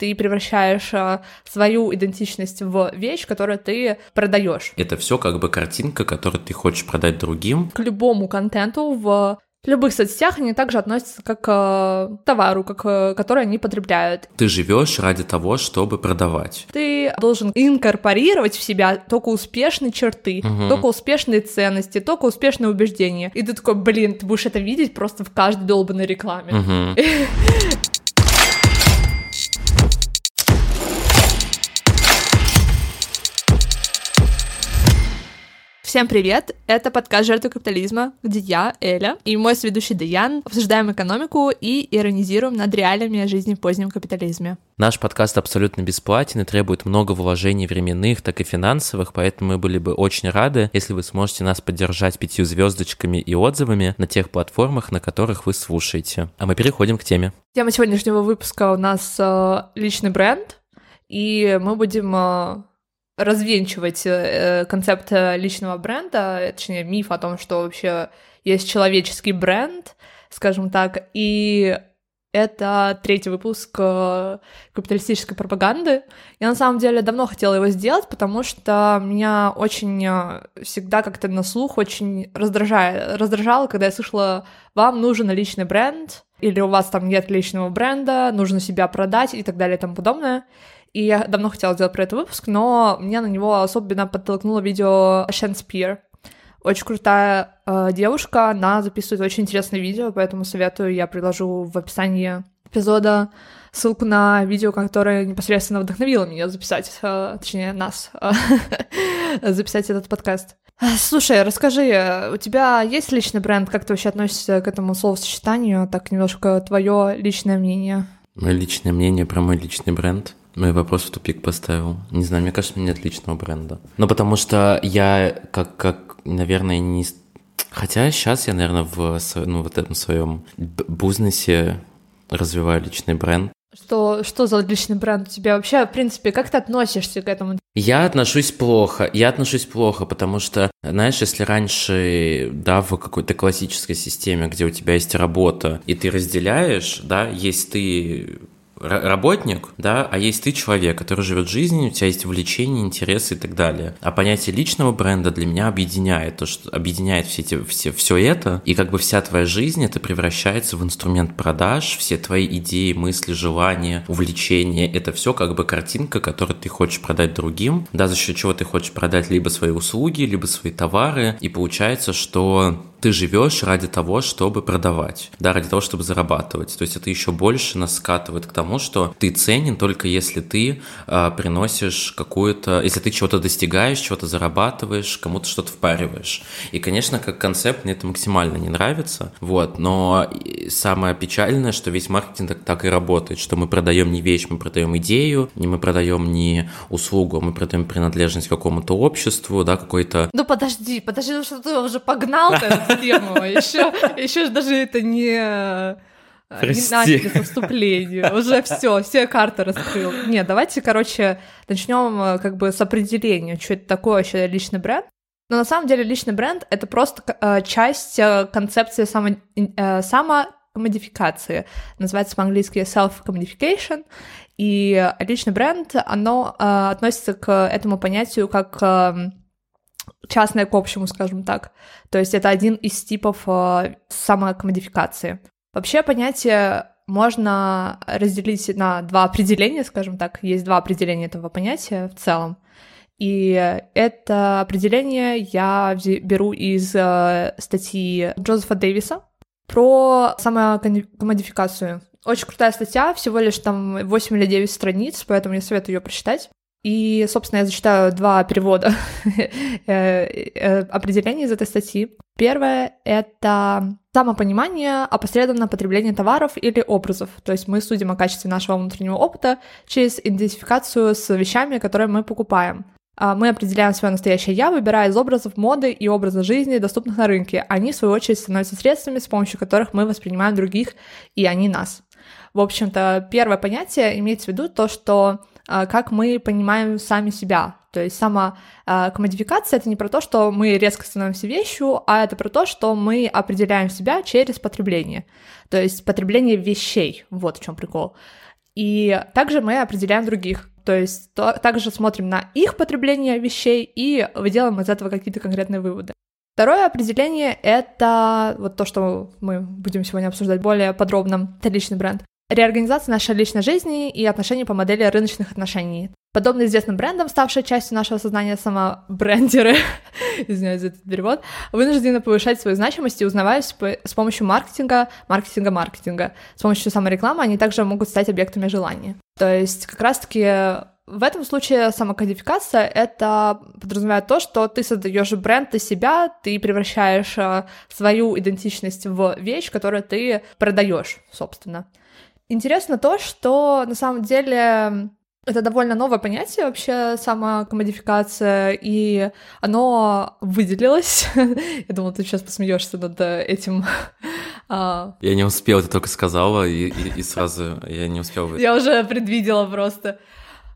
ты превращаешь а, свою идентичность в вещь, которую ты продаешь. Это все как бы картинка, которую ты хочешь продать другим. К любому контенту в в любых соцсетях они также относятся как к товару, как, э, который они потребляют. Ты живешь ради того, чтобы продавать. Ты должен инкорпорировать в себя только успешные черты, угу. только успешные ценности, только успешные убеждения. И ты такой, блин, ты будешь это видеть просто в каждой долбанной рекламе. Угу. Всем привет! Это подкаст «Жертвы капитализма», где я, Эля, и мой сведущий Даян обсуждаем экономику и иронизируем над реалиями жизни в позднем капитализме. Наш подкаст абсолютно бесплатен и требует много вложений временных, так и финансовых, поэтому мы были бы очень рады, если вы сможете нас поддержать пятью звездочками и отзывами на тех платформах, на которых вы слушаете. А мы переходим к теме. Тема сегодняшнего выпуска у нас э, личный бренд, и мы будем э, развенчивать э, концепт э, личного бренда, точнее, миф о том, что вообще есть человеческий бренд, скажем так, и это третий выпуск э, капиталистической пропаганды. Я на самом деле давно хотела его сделать, потому что меня очень всегда как-то на слух очень раздражает, раздражало, когда я слышала, вам нужен личный бренд, или у вас там нет личного бренда, нужно себя продать и так далее и тому подобное. И я давно хотела сделать про это выпуск, но меня на него особенно подтолкнуло видео Шен Спир. Очень крутая э, девушка, она записывает очень интересное видео, поэтому советую, я приложу в описании эпизода ссылку на видео, которое непосредственно вдохновило меня записать, э, точнее, нас э, записать этот подкаст. Слушай, расскажи, у тебя есть личный бренд? Как ты вообще относишься к этому словосочетанию? Так немножко твое личное мнение. Мое личное мнение про мой личный бренд. Мой вопрос в тупик поставил. Не знаю, мне кажется, у меня нет личного бренда. Ну, потому что я, как, как наверное, не... Хотя сейчас я, наверное, в ну, вот этом своем бузнесе развиваю личный бренд. Что, что за личный бренд у тебя вообще, в принципе, как ты относишься к этому? Я отношусь плохо, я отношусь плохо, потому что, знаешь, если раньше, да, в какой-то классической системе, где у тебя есть работа, и ты разделяешь, да, есть ты работник, да, а есть ты человек, который живет жизнью, у тебя есть увлечения, интересы и так далее. А понятие личного бренда для меня объединяет то, что объединяет все эти все все это, и как бы вся твоя жизнь это превращается в инструмент продаж, все твои идеи, мысли, желания, увлечения, это все как бы картинка, которую ты хочешь продать другим, да, за счет чего ты хочешь продать либо свои услуги, либо свои товары, и получается, что ты живешь ради того, чтобы продавать, да, ради того, чтобы зарабатывать. То есть это еще больше нас скатывает к тому, что ты ценен только если ты э, приносишь какую-то, если ты чего-то достигаешь, чего-то зарабатываешь, кому-то что-то впариваешь. И, конечно, как концепт мне это максимально не нравится, вот, но самое печальное, что весь маркетинг так, так и работает, что мы продаем не вещь, мы продаем идею, не мы продаем не услугу, а мы продаем принадлежность какому-то обществу, да, какой-то... Ну подожди, подожди, ну что ты уже погнал тему. Еще, еще даже это не... Прости. Не начали со вступления. Уже все, все карты раскрыл. Нет, давайте, короче, начнем э, как бы с определения, что это такое вообще личный бренд. Но на самом деле личный бренд — это просто э, часть э, концепции само, самомодификации. Называется по-английски self-commodification. И личный бренд, оно относится к этому понятию как эм, частное к общему, скажем так. То есть это один из типов э, самокомодификации. Вообще понятие можно разделить на два определения, скажем так. Есть два определения этого понятия в целом. И это определение я беру из э, статьи Джозефа Дэвиса про самокомодификацию. Очень крутая статья, всего лишь там 8 или 9 страниц, поэтому я советую ее прочитать. И, собственно, я зачитаю два перевода э, э, определений из этой статьи. Первое — это самопонимание, опосредованное потребление товаров или образов. То есть мы судим о качестве нашего внутреннего опыта через идентификацию с вещами, которые мы покупаем. А мы определяем свое настоящее «я», выбирая из образов моды и образа жизни, доступных на рынке. Они, в свою очередь, становятся средствами, с помощью которых мы воспринимаем других, и они нас. В общем-то, первое понятие имеется в виду то, что как мы понимаем сами себя. То есть сама э, комодификация это не про то, что мы резко становимся вещью, а это про то, что мы определяем себя через потребление. То есть потребление вещей. Вот в чем прикол. И также мы определяем других. То есть то, также смотрим на их потребление вещей и делаем из этого какие-то конкретные выводы. Второе определение — это вот то, что мы будем сегодня обсуждать более подробно. Это личный бренд. Реорганизация нашей личной жизни и отношений по модели рыночных отношений. Подобно известным брендам, ставшие частью нашего сознания самобрендеры, извиняюсь за этот перевод, вынуждены повышать свою значимость и узнаваясь с помощью маркетинга, маркетинга, маркетинга. С помощью саморекламы они также могут стать объектами желания. То есть как раз-таки в этом случае самокодификация — это подразумевает то, что ты создаешь бренд из себя, ты превращаешь э, свою идентичность в вещь, которую ты продаешь, собственно. Интересно то, что на самом деле это довольно новое понятие вообще, самокомодификация, и оно выделилось. Я думала, ты сейчас посмеешься над этим. А. Я не успел, ты только сказала, и, и, и сразу я не успел. Я уже предвидела просто.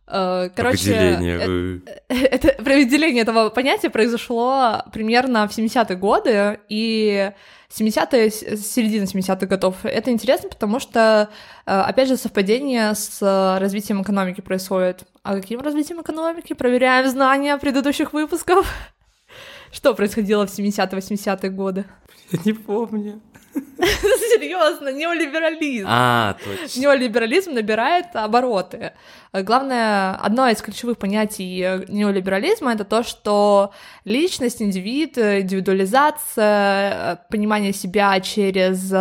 А, короче, это, это, определение этого понятия произошло примерно в 70-е годы, и 70-е, середина 70-х годов. Это интересно, потому что, э, опять же, совпадение с развитием экономики происходит. А каким развитием экономики? Проверяем знания предыдущих выпусков. Что происходило в 70-80-е годы? Я не помню. Серьезно, неолиберализм. А, точно. Неолиберализм набирает обороты. Главное, одно из ключевых понятий неолиберализма это то, что личность, индивид, индивидуализация, понимание себя через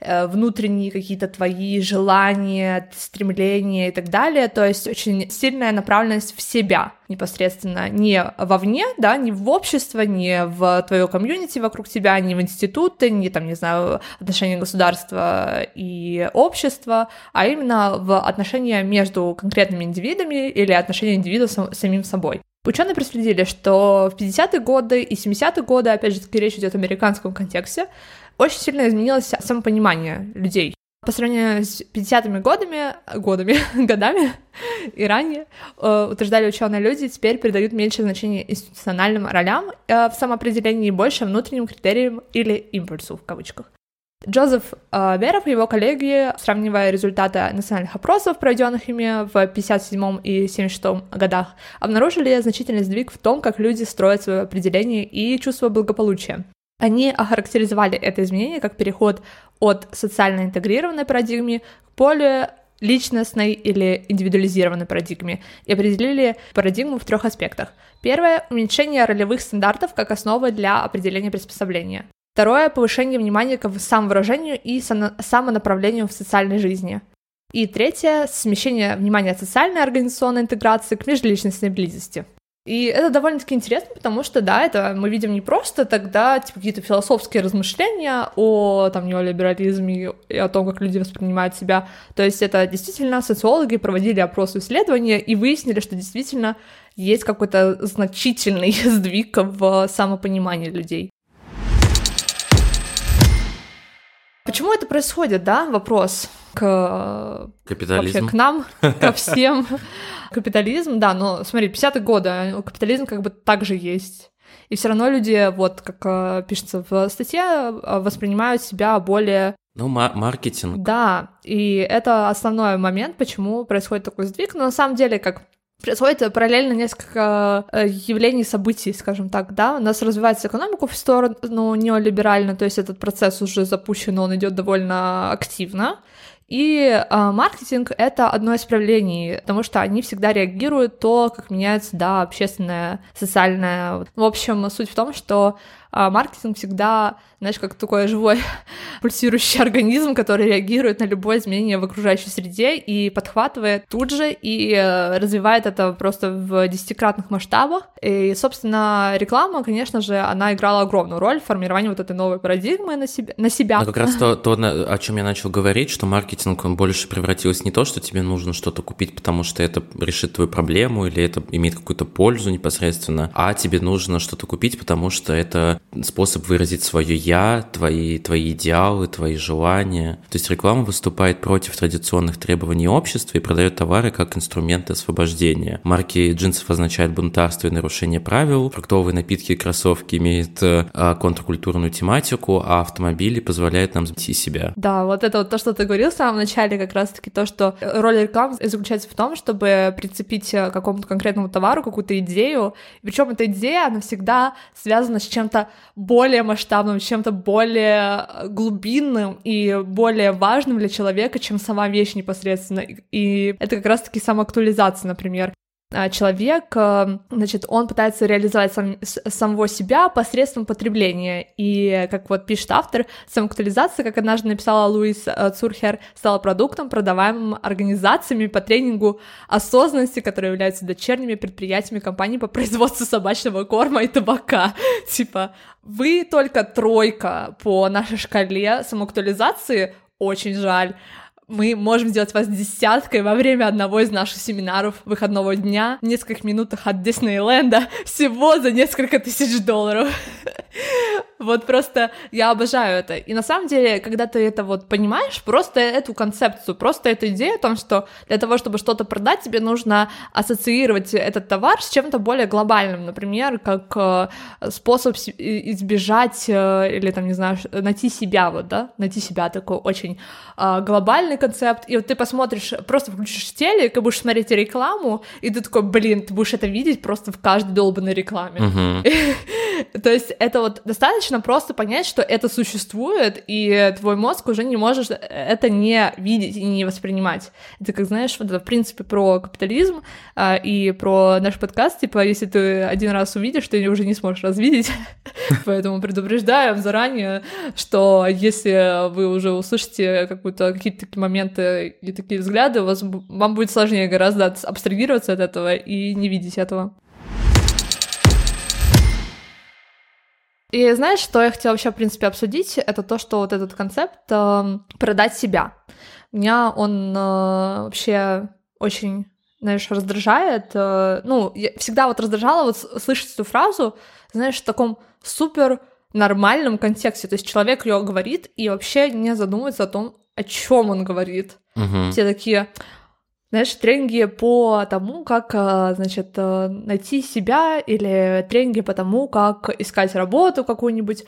Э, внутренние какие-то твои желания, стремления и так далее, то есть очень сильная направленность в себя непосредственно, не вовне, да, не в общество, не в твое комьюнити вокруг тебя, не в институты, не там, не знаю, отношения государства и общества, а именно в отношения между конкретными индивидами или отношения индивида с самим собой. Ученые проследили, что в 50-е годы и 70-е годы, опять же, речь идет о американском контексте, очень сильно изменилось самопонимание людей. По сравнению с 50-ми годами, годами, годами и ранее, э, утверждали ученые люди, теперь придают меньше значения институциональным ролям э, в самоопределении и больше внутренним критериям или импульсу в кавычках. Джозеф э, Беров и его коллеги, сравнивая результаты национальных опросов, проведенных ими в 57 и 76 годах, обнаружили значительный сдвиг в том, как люди строят свое определение и чувство благополучия. Они охарактеризовали это изменение как переход от социально интегрированной парадигмы к более личностной или индивидуализированной парадигме и определили парадигму в трех аспектах. Первое — уменьшение ролевых стандартов как основы для определения приспособления. Второе — повышение внимания к самовыражению и самонаправлению в социальной жизни. И третье — смещение внимания от социальной организационной интеграции к межличностной близости. И это довольно-таки интересно, потому что, да, это мы видим не просто тогда типа, какие-то философские размышления о там, неолиберализме и о том, как люди воспринимают себя. То есть это действительно социологи проводили опросы исследования и выяснили, что действительно есть какой-то значительный сдвиг в самопонимании людей. Почему это происходит, да? Вопрос к, Капитализм. вообще, к нам, ко всем. Капитализм, да, но смотри, 50-е годы, а капитализм как бы также есть. И все равно люди, вот как э, пишется в статье, э, воспринимают себя более ну, маркетинг. Да, и это основной момент, почему происходит такой сдвиг. Но на самом деле, как происходит параллельно несколько э, явлений, событий, скажем так, да, у нас развивается экономика в сторону неолиберально, то есть этот процесс уже запущен, он идет довольно активно, и э, маркетинг — это одно из проявлений, потому что они всегда реагируют то, как меняется, да, общественное, социальное. В общем, суть в том, что э, маркетинг всегда знаешь, как такой живой пульсирующий организм, который реагирует на любое изменение в окружающей среде и подхватывает тут же и э, развивает это просто в десятикратных масштабах. И, собственно, реклама, конечно же, она играла огромную роль в формировании вот этой новой парадигмы на себя. На себя. Но как раз то, то, о чем я начал говорить, что маркетинг, он больше превратился не то, что тебе нужно что-то купить, потому что это решит твою проблему или это имеет какую-то пользу непосредственно, а тебе нужно что-то купить, потому что это способ выразить свое «я», твои, твои идеалы, твои желания. То есть реклама выступает против традиционных требований общества и продает товары как инструменты освобождения. Марки джинсов означают бунтарство и нарушение правил, фруктовые напитки и кроссовки имеют э, контркультурную тематику, а автомобили позволяют нам найти себя. Да, вот это вот то, что ты говорил в самом начале, как раз-таки то, что роль рекламы заключается в том, чтобы прицепить к какому-то конкретному товару какую-то идею, причем эта идея, она всегда связана с чем-то более масштабным, чем-то более глубинным и более важным для человека, чем сама вещь непосредственно. И это как раз-таки самоактуализация, например. А, человек, э, значит, он пытается реализовать сам, самого себя посредством потребления. И, как вот пишет автор, самоактуализация, как однажды написала Луис э, Цурхер, стала продуктом, продаваемым организациями по тренингу осознанности, которые являются дочерними предприятиями компаний по производству собачного корма и табака. Типа, вы только тройка по нашей шкале самоактуализации, очень жаль мы можем сделать вас десяткой во время одного из наших семинаров выходного дня в нескольких минутах от Диснейленда всего за несколько тысяч долларов. Вот просто я обожаю это. И на самом деле, когда ты это вот понимаешь, просто эту концепцию, просто эту идею о том, что для того, чтобы что-то продать, тебе нужно ассоциировать этот товар с чем-то более глобальным, например, как э, способ избежать э, или там, не знаю, найти себя, вот, да, найти себя такой очень э, глобальный концепт. И вот ты посмотришь, просто включишь телек и будешь смотреть рекламу, и ты такой, блин, ты будешь это видеть просто в каждой долбанной рекламе. То есть это вот достаточно просто понять, что это существует, и твой мозг уже не может это не видеть и не воспринимать. Это как, знаешь, вот это, в принципе, про капитализм а, и про наш подкаст, типа, если ты один раз увидишь, ты уже не сможешь развидеть, поэтому предупреждаем заранее, что если вы уже услышите какие-то такие моменты и такие взгляды, вам будет сложнее гораздо абстрагироваться от этого и не видеть этого. И знаешь, что я хотела вообще, в принципе, обсудить? Это то, что вот этот концепт э, продать себя. Меня он э, вообще очень, знаешь, раздражает. Э, ну, я всегда вот раздражала вот слышать эту фразу, знаешь, в таком супер нормальном контексте. То есть человек ее говорит и вообще не задумывается о том, о чем он говорит. Угу. Все такие, знаешь, тренинги по тому, как, э, значит, э, найти себя, или тренинги по тому, как искать работу какую-нибудь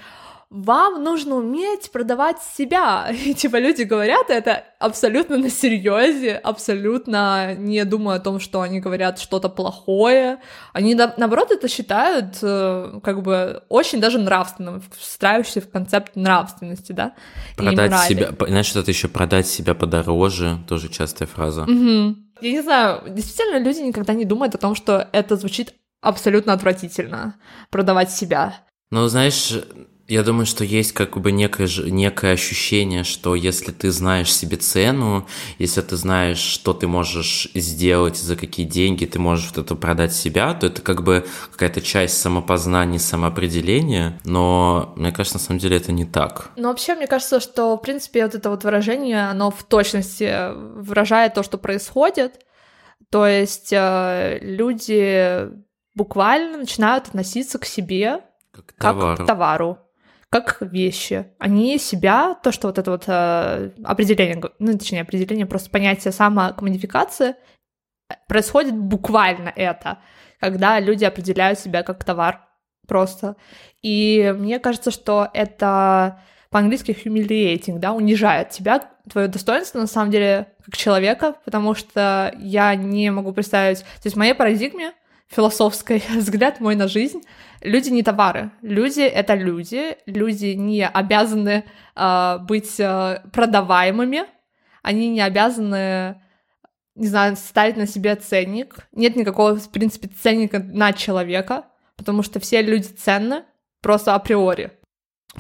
вам нужно уметь продавать себя. И типа люди говорят это абсолютно на серьезе, абсолютно не думая о том, что они говорят что-то плохое. Они наоборот это считают э, как бы очень даже нравственным, встраивающимся в концепт нравственности, да. Продать себя, знаешь, что-то еще продать себя подороже, тоже частая фраза. Угу. Я не знаю, действительно люди никогда не думают о том, что это звучит абсолютно отвратительно продавать себя. Ну, знаешь, я думаю, что есть как бы некое, некое ощущение, что если ты знаешь себе цену, если ты знаешь, что ты можешь сделать, за какие деньги ты можешь вот это продать себя, то это как бы какая-то часть самопознания, самоопределения, но мне кажется, на самом деле это не так. Ну, вообще, мне кажется, что, в принципе, вот это вот выражение, оно в точности выражает то, что происходит, то есть э, люди буквально начинают относиться к себе как к товару. Как к товару как вещи. Они себя, то, что вот это вот э, определение, ну, точнее, определение, просто понятие самокоммодификации, происходит буквально это, когда люди определяют себя как товар просто. И мне кажется, что это по-английски humiliating, да, унижает тебя, твое достоинство, на самом деле, как человека, потому что я не могу представить... То есть в моей парадигме философской взгляд мой на жизнь. Люди не товары. Люди — это люди. Люди не обязаны э, быть э, продаваемыми. Они не обязаны, не знаю, ставить на себе ценник. Нет никакого, в принципе, ценника на человека, потому что все люди ценны просто априори.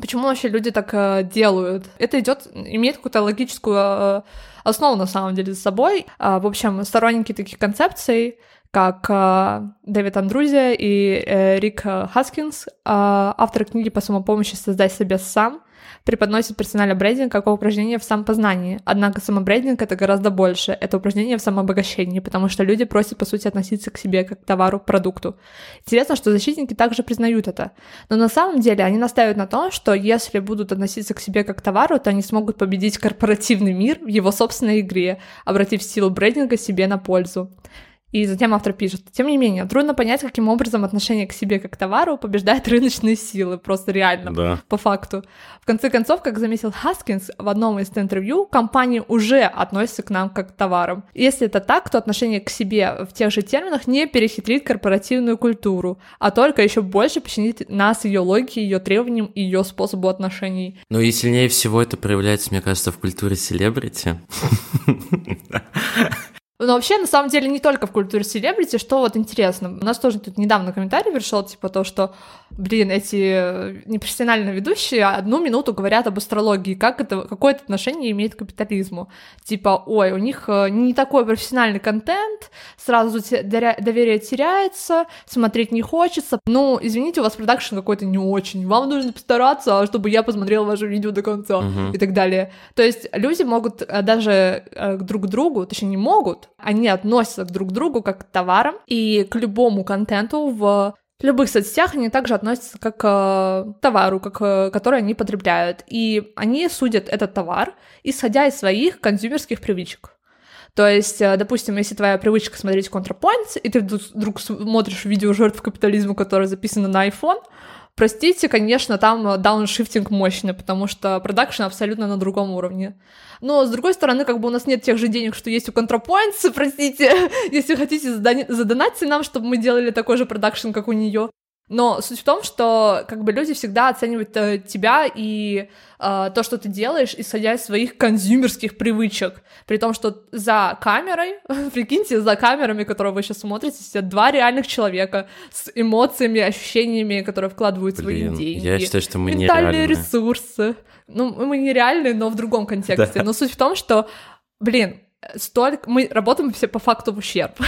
Почему вообще люди так э, делают? Это идет, имеет какую-то логическую э, основу на самом деле за собой. Э, в общем, сторонники таких концепций как э, Дэвид Андрузия и э, Рик Хаскинс, э, авторы книги по самопомощи «Создай себя сам», преподносит персональный брендинг как упражнение в самопознании. Однако самобрендинг — это гораздо больше. Это упражнение в самообогащении, потому что люди просят, по сути, относиться к себе как к товару, продукту. Интересно, что защитники также признают это. Но на самом деле они настаивают на том, что если будут относиться к себе как к товару, то они смогут победить корпоративный мир в его собственной игре, обратив силу брендинга себе на пользу. И затем автор пишет, тем не менее, трудно понять, каким образом отношение к себе как к товару побеждает рыночные силы, просто реально, Да. по факту. В конце концов, как заметил Хаскинс в одном из интервью, компании уже относятся к нам как к товарам. Если это так, то отношение к себе в тех же терминах не перехитрит корпоративную культуру, а только еще больше подчинит нас ее логике, ее требованиям и ее способу отношений. Ну и сильнее всего это проявляется, мне кажется, в культуре селебрити. Но вообще, на самом деле, не только в культуре селебрити, что вот интересно. У нас тоже тут недавно комментарий пришел, типа то, что, блин, эти непрофессиональные ведущие одну минуту говорят об астрологии, как это, какое это отношение имеет к капитализму. Типа, ой, у них э, не такой профессиональный контент, сразу доверие теряется, смотреть не хочется. Ну, извините, у вас продакшн какой-то не очень, вам нужно постараться, чтобы я посмотрела ваше видео до конца Мгм. и так далее. То есть люди могут э, даже э, друг к другу, точнее не могут, они относятся друг к другу как к товарам, и к любому контенту в любых соцсетях они также относятся как к товару, как, э, который они потребляют. И они судят этот товар, исходя из своих консьюмерских привычек. То есть, э, допустим, если твоя привычка смотреть ContraPoints, и ты вдруг смотришь видео жертв капитализма, которое записано на iPhone, простите, конечно, там э, дауншифтинг мощный, потому что продакшн абсолютно на другом уровне. Но, с другой стороны, как бы у нас нет тех же денег, что есть у ContraPoints, простите, если хотите, задонатьте нам, чтобы мы делали такой же продакшн, как у нее. Но суть в том, что как бы люди всегда оценивают э, тебя и э, то, что ты делаешь, исходя из своих консюмерских привычек. При том, что за камерой, прикиньте, за камерами, которые вы сейчас смотрите, сидят два реальных человека с эмоциями, ощущениями, которые вкладывают Блин, свои деньги. я считаю, что мы ментальные нереальны. ресурсы. Ну, мы нереальные, но в другом контексте. Да. Но суть в том, что, блин, столько... Мы работаем все по факту в ущерб,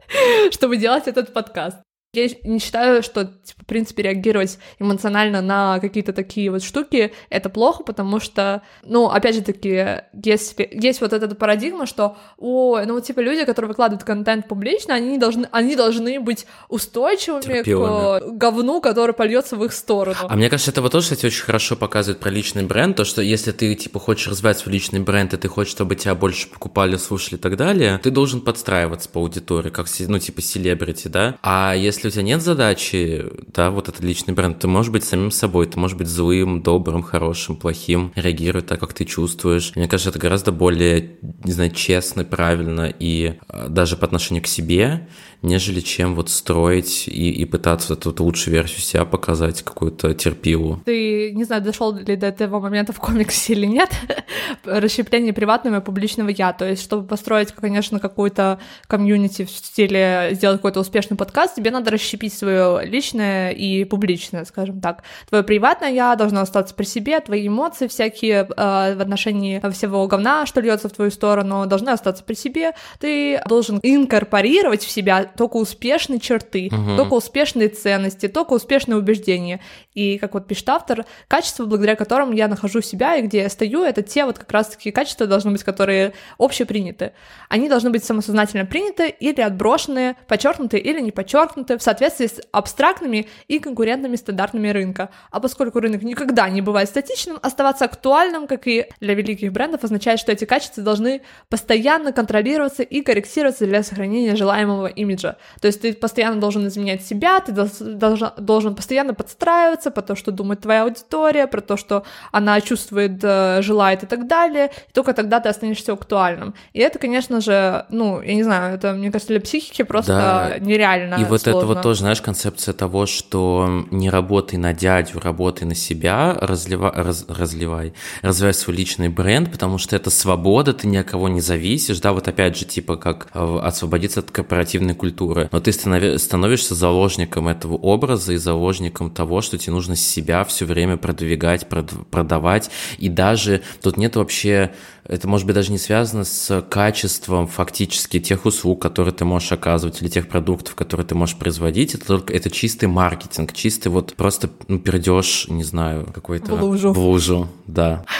чтобы делать этот подкаст. Я не считаю, что, типа, в принципе, реагировать эмоционально на какие-то такие вот штуки — это плохо, потому что, ну, опять же таки, есть, есть вот эта парадигма, что, ой, ну, вот, типа, люди, которые выкладывают контент публично, они должны, они должны быть устойчивыми Терпилами. к говну, который польется в их сторону. А мне кажется, это вот тоже, кстати, очень хорошо показывает про личный бренд, то, что если ты, типа, хочешь развивать свой личный бренд, и ты хочешь, чтобы тебя больше покупали, слушали и так далее, ты должен подстраиваться по аудитории, как, ну, типа, селебрити, да? А если у тебя нет задачи, да, вот этот личный бренд, ты можешь быть самим собой, ты можешь быть злым, добрым, хорошим, плохим, реагировать так, как ты чувствуешь. Мне кажется, это гораздо более, не знаю, честно, правильно и э, даже по отношению к себе, нежели чем вот строить и, и пытаться эту лучшую версию себя показать, какую-то терпилу. Ты, не знаю, дошел ли до этого момента в комиксе или нет, расщепление приватного и публичного я. То есть, чтобы построить, конечно, какую-то комьюнити в стиле сделать какой-то успешный подкаст, тебе надо расщепить свое личное и публичное, скажем так. Твое приватное я должно остаться при себе, твои эмоции всякие э, в отношении всего говна, что льется в твою сторону, должны остаться при себе. Ты должен инкорпорировать в себя только успешные черты, Мгм. только успешные ценности, только успешные убеждения. И, как вот пишет автор, качества, благодаря которым я нахожу себя и где я стою, это те вот как раз-таки качества должны быть, которые общеприняты. Они должны быть самосознательно приняты или отброшены, подчеркнуты или не подчеркнуты в соответствии с абстрактными и конкурентными стандартами рынка. А поскольку рынок никогда не бывает статичным, оставаться актуальным, как и для великих брендов, означает, что эти качества должны постоянно контролироваться и корректироваться для сохранения желаемого имиджа. То есть ты постоянно должен изменять себя, ты дол- должен, должен постоянно подстраиваться по то, что думает твоя аудитория, про то, что она чувствует, э, желает и так далее. И только тогда ты останешься актуальным. И это, конечно же, ну, я не знаю, это, мне кажется, для психики просто Да. нереально И вот это сложно. вот тоже, знаешь, концепция того, что не работай на дядю, работай на себя, разлива, раз- разливай, развивай свой личный бренд, потому что это свобода, ты ни от кого не зависишь, да, вот опять же, типа, как э, освободиться от корпоративной культуры, но ты станови- становишься заложником этого образа и заложником того, что тебе нужно себя все время продвигать, прод- продавать, и даже тут нет вообще это может быть даже не связано с качеством фактически тех услуг, которые ты можешь оказывать, или тех продуктов, которые ты можешь производить. Это только это чистый маркетинг, чистый вот просто ну, перейдешь, не знаю, какой-то... В лужу. В лужу, да.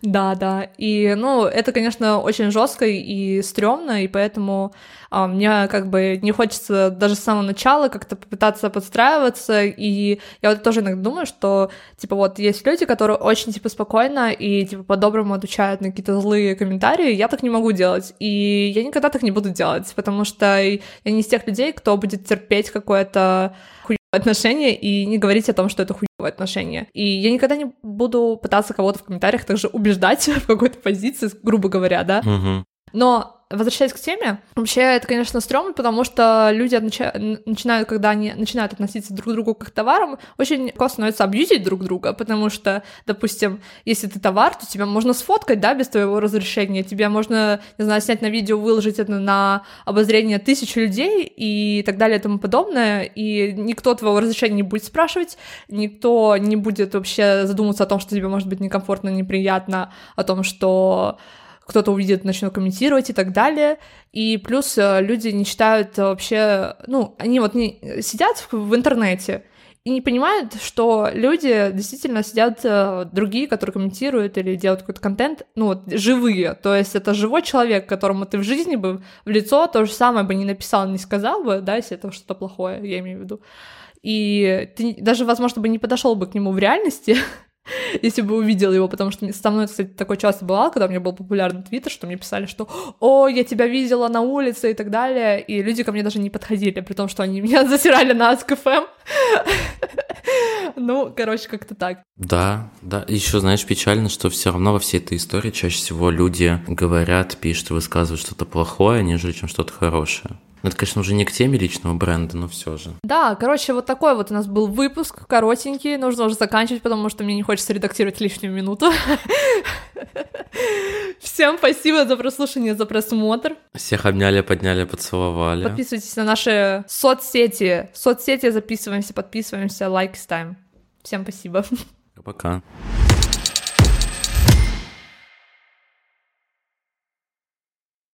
Да, да. И, ну, это, конечно, очень жестко и стрёмно, и поэтому мне как бы не хочется даже с самого начала как-то попытаться подстраиваться. И я вот тоже иногда думаю, что, типа, вот есть люди, которые очень, типа, спокойно и, типа, по-доброму отвечают на какие-то злые комментарии. Я так не могу делать. И я никогда так не буду делать, потому что я не из тех людей, кто будет терпеть какое-то отношения и не говорить о том, что это хуевое отношение. И я никогда не буду пытаться кого-то в комментариях также убеждать в какой-то позиции, грубо говоря, да. Угу. Но возвращаясь к теме, вообще это, конечно, стрёмно, потому что люди начинают, когда они начинают относиться друг к другу как к товарам, очень легко становится абьюзить друг друга, потому что, допустим, если ты товар, то тебя можно сфоткать, да, без твоего разрешения, тебя можно, не знаю, снять на видео, выложить это на обозрение тысяч людей и так далее и тому подобное, и никто твоего разрешения не будет спрашивать, никто не будет вообще задумываться о том, что тебе может быть некомфортно, неприятно, о том, что кто-то увидит, начнет комментировать и так далее. И плюс э, люди не читают вообще, ну, они вот не сидят в, интернете и не понимают, что люди действительно сидят э, другие, которые комментируют или делают какой-то контент, ну вот живые, то есть это живой человек, которому ты в жизни бы в лицо то же самое бы не написал, не сказал бы, да, если это что-то плохое, я имею в виду. И ты даже, возможно, бы не подошел бы к нему в реальности, если бы увидел его, потому что со мной, кстати, такое часто бывало, когда у меня был популярный твиттер, что мне писали, что «О, я тебя видела на улице» и так далее, и люди ко мне даже не подходили, при том, что они меня засирали на АСКФМ. Ну, короче, как-то так. Да, да. Еще, знаешь, печально, что все равно во всей этой истории чаще всего люди говорят, пишут, высказывают что-то плохое, нежели чем что-то хорошее. Это, конечно, уже не к теме личного бренда, но все же. Да, короче, вот такой вот у нас был выпуск, коротенький, нужно уже заканчивать, потому что мне не хочется редактировать лишнюю минуту. Всем спасибо за прослушивание, за просмотр. Всех обняли, подняли, поцеловали. Подписывайтесь на наши соцсети. Соцсети записываемся, подписываемся, лайк ставим. Всем спасибо. Пока.